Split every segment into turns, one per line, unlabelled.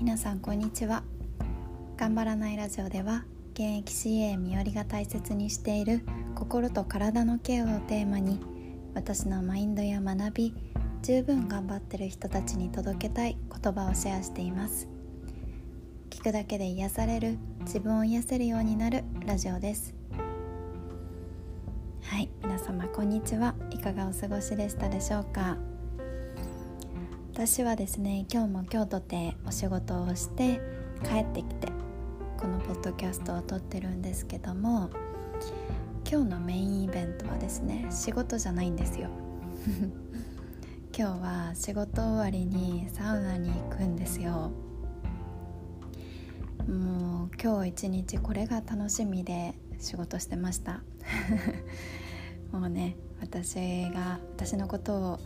皆さんこんにちは。頑張らないラジオでは現役 CA みよりが大切にしている心と体のケアをテーマに私のマインドや学び十分頑張ってる人たちに届けたい言葉をシェアしています。聞くだけで癒される自分を癒せるようになるラジオです。はい皆様こんにちは。いかがお過ごしでしたでしょうか？私はですね今日も京都でお仕事をして帰ってきてこのポッドキャストを撮ってるんですけども今日のメインイベントはですね仕事じゃないんですよ。今日は仕事終わりにサウナに行くんですよ。もう今日一日これが楽しみで仕事してました。もうね私が私のことを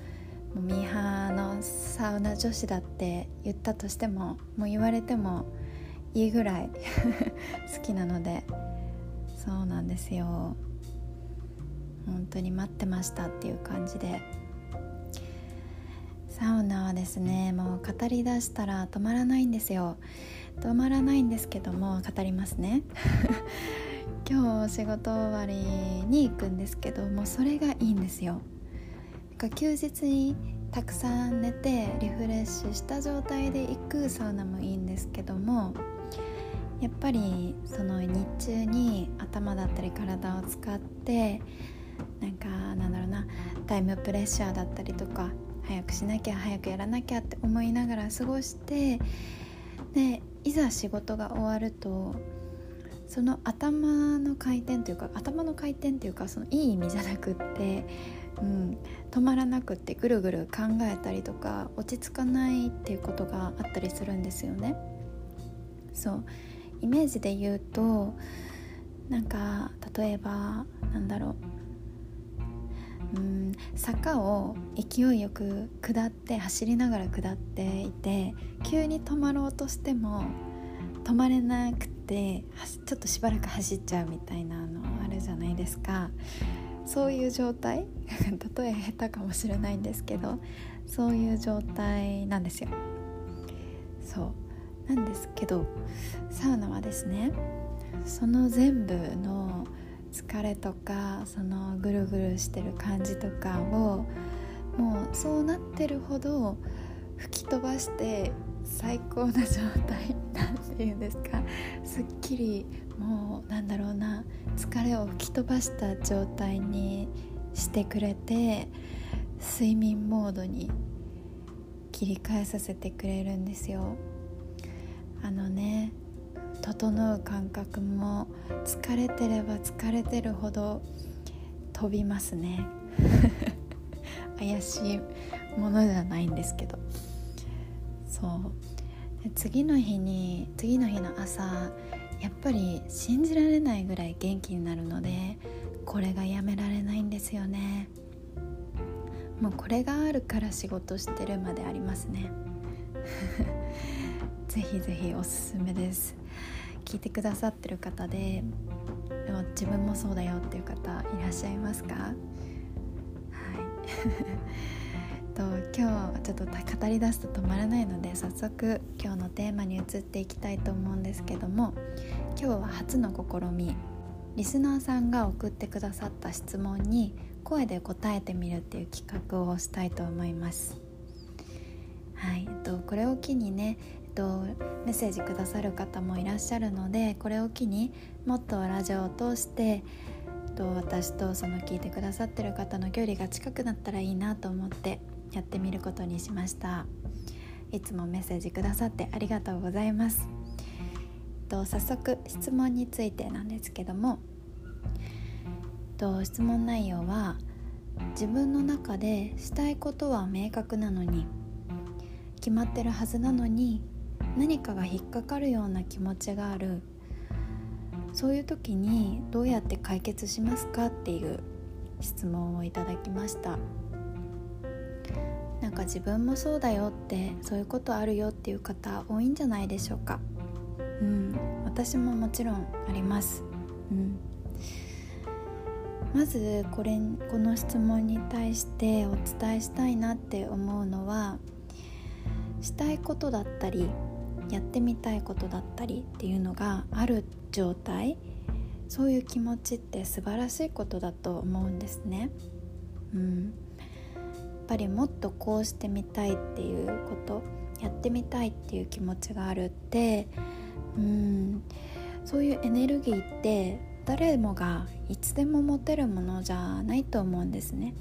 ミーハーのサウナ女子だって言ったとしてももう言われてもいいぐらい 好きなのでそうなんですよ。本当に待ってましたっていう感じで。サウナはですねもう語りだしたら止まらないんですよ。止まらないんですけども語りますね。今日仕事終わりに行くんですけどもそれがいいんですよ。か休日にたくさん寝てリフレッシュした状態で行くサウナもいいんですけどもやっぱりその日中に頭だったり体を使ってなんかなんだろうなタイムプレッシャーだったりとか早くしなきゃ早くやらなきゃって思いながら過ごしてでいざ仕事が終わるとその頭の回転というか頭の回転というかそのいい意味じゃなくってうん、止まらなくってぐるぐる考えたりとか落ち着かないっていうことがあったりするんですよね。そうイメージで言うとなんか例えばなんだろううん坂を勢いよく下って走りながら下っていて急に止まろうとしても止まれなくてちょっとしばらく走っちゃうみたいなのあるじゃないですか。そういう状態？例え下手かもしれないんですけどそういう状態なんですよ。そう。なんですけどサウナはですねその全部の疲れとかそのぐるぐるしてる感じとかをもうそうなってるほど吹き飛ばして最高な状態なんていうんですか？すっきりもうなんだろうな疲れを吹き飛ばした状態にしてくれて睡眠モードに切り替えさせてくれるんですよ。あのね整う感覚も疲れてれば疲れてるほど飛びますね。怪しいものじゃないんですけど。そう。次の日に次の日の朝やっぱり信じられないぐらい元気になるのでこれがやめられないんですよね。もうこれがあるから仕事してるまでありますね。ぜひぜひおすすめです。聞いてくださってる方ででも自分もそうだよっていう方いらっしゃいますか？はい。と今日ちょっと語り出すと止まらないので早速今日のテーマに移っていきたいと思うんですけども今日は初の試みリスナーさんが送ってくださった質問に声で答えてみるっていう企画をしたいと思います。はい、えっと、これを機にね、えっと、メッセージくださる方もいらっしゃるのでこれを機にもっとラジオを通してと私とその聞いてくださってる方の距離が近くなったらいいなと思ってやってみることにしました。いつもメッセージくださってありがとうございます。と早速質問についてなんですけどもと質問内容は自分の中でしたいことは明確なのに決まってるはずなのに何かが引っかかるような気持ちがある。そういう時にどうやって解決しますかっていう質問をいただきました。なんか自分もそうだよってそういうことあるよっていう方多いんじゃないでしょうか。うん。私ももちろんあります。うん。まずこれこの質問に対してお伝えしたいなって思うのはしたいことだったりやってみたいことだったりっていうのがある状態。そういう気持ちって素晴らしいことだと思うんですね。うん、ぱりもっとこうしてみたいっていうことやってみたいっていう気持ちがあるってうんそういうエネルギーって誰もがいつでも持てるものじゃないと思うんですね。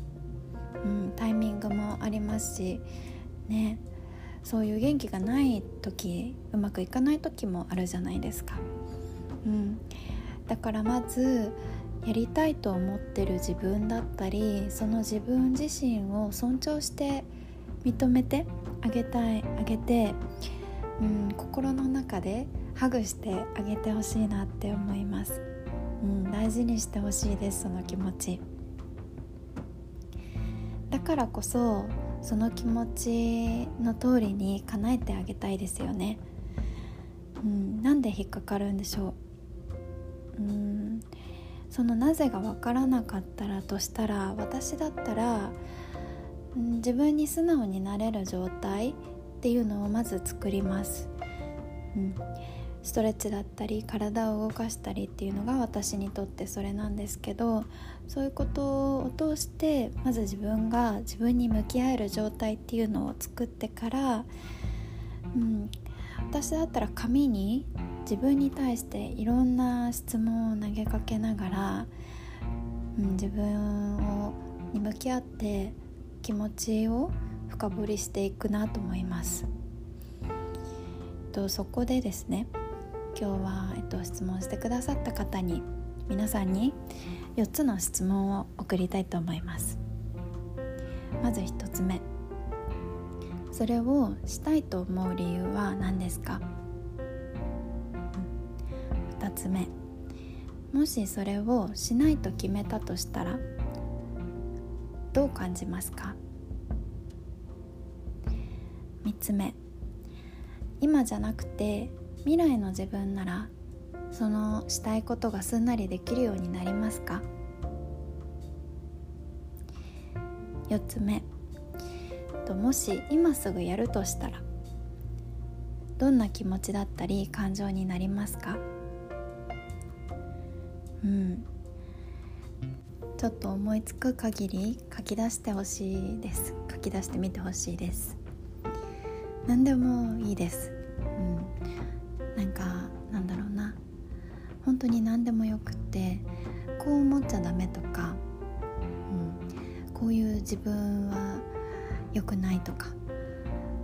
うん、タイミングもありますしねそういう元気がない時うまくいかない時もあるじゃないですか。うん、だからまずやりたいと思ってる自分だったりその自分自身を尊重して認めてあげたいあげて、うん、心の中でハグしてあげてほしいなって思います、うん、大事にしてほしいですその気持ち。だからこそその気持ちの通りに叶えてあげたいですよね、うん、なんで引っかかるんでしょう。うんそのなぜが分からなかったらとしたら私だったら、自分に素直になれる状態っていうのをまず作ります、うん、ストレッチだったり体を動かしたりっていうのが私にとってそれなんですけどそういうことを通してまず自分が自分に向き合える状態っていうのを作ってから、うん、私だったら紙に自分に対していろんな質問を投げかけながら、うん、自分をに向き合って気持ちを深掘りしていくなと思います。とそこでですね今日は、えっと、質問してくださった方に皆さんに4つの質問を送りたいと思いますまず1つ目それをしたいと思う理由は何ですか、うん、2つ目。もしそれをしないと決めたとしたらどう感じますか？3つ目。今じゃなくて未来の自分ならそのしたいことがすんなりできるようになりますか？4つ目。ともし今すぐやるとしたらどんな気持ちだったり感情になりますか？うん。ちょっと思いつく限り書き出してほしいです。書き出してみてほしいです。何でもいいです。うん。なんかなんだろうな。本当に何でもよくってこう思っちゃダメとか、うん、こういう自分は良くないとか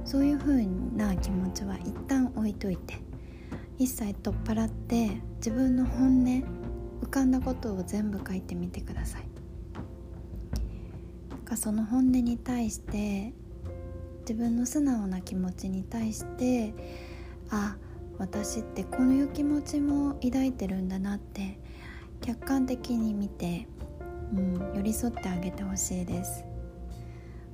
そういう風な気持ちは一旦置いといて一切取っ払って自分の本音浮かんだことを全部書いてみてください。その本音に対して自分の素直な気持ちに対してあ私ってこういう気持ちも抱いてるんだなって客観的に見て、うん、寄り添ってあげてほしいです。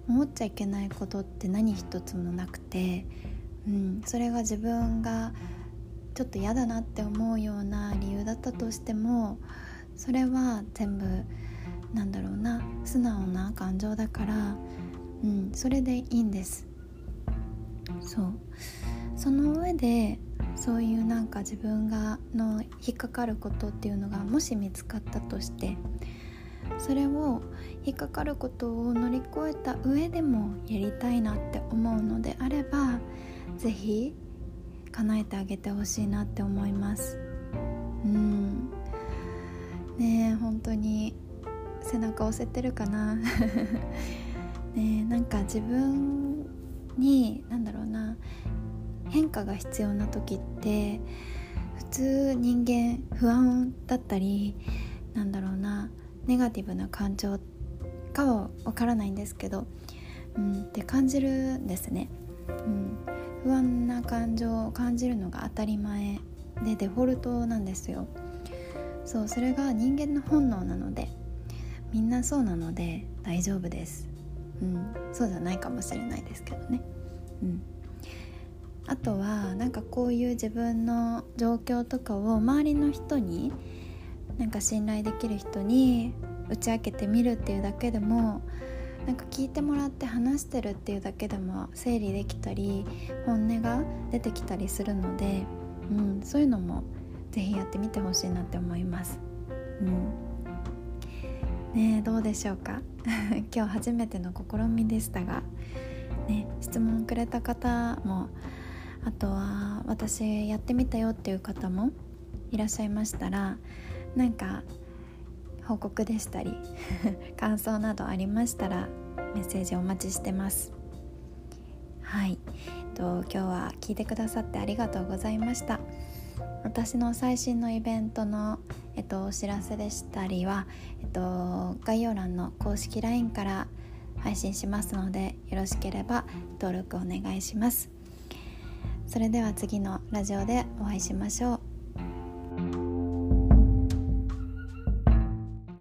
思っちゃいけないことって何一つもなくて、うん、それが自分がちょっと嫌だなって思うような理由だったとしてもそれは全部なんだろうな素直な感情だから、うん、それでいいんです。そう。その上でそういうなんか自分がの引っかかることっていうのがもし見つかったとしてそれを引っかかることを乗り越えた上でもやりたいなって思うのであれば是非叶えてあげてほしいなって思います。うん。ねえ本当に背中押せてるかな。ねなんか自分に何だろうな変化が必要な時って普通人間不安だったりなんだろうなネガティブな感情かはわからないんですけど、うん、って感じるんですね、うん、不安な感情を感じるのが当たり前でデフォルトなんですよ。そうそれが人間の本能なのでみんなそうなので大丈夫です、うん、そうじゃないかもしれないですけどね。うん。あとはなんかこういう自分の状況とかを周りの人になんか信頼できる人に打ち明けてみるっていうだけでもなんか聞いてもらって話してるっていうだけでも整理できたり本音が出てきたりするので、うん、そういうのも是非やってみてほしいなって思います。うん、ねどうでしょうか？今日初めての試みでしたが、ね、質問くれた方もあとは私やってみたよっていう方もいらっしゃいましたらなんか報告でしたり 感想などありましたらメッセージお待ちしてます。はい、えっと、今日は聞いてくださってありがとうございました。私の最新のイベントの、えっと、お知らせでしたりは、えっと、概要欄の公式 LINE から配信しますのでよろしければ登録お願いします。それでは次のラジオでお会いしましょう。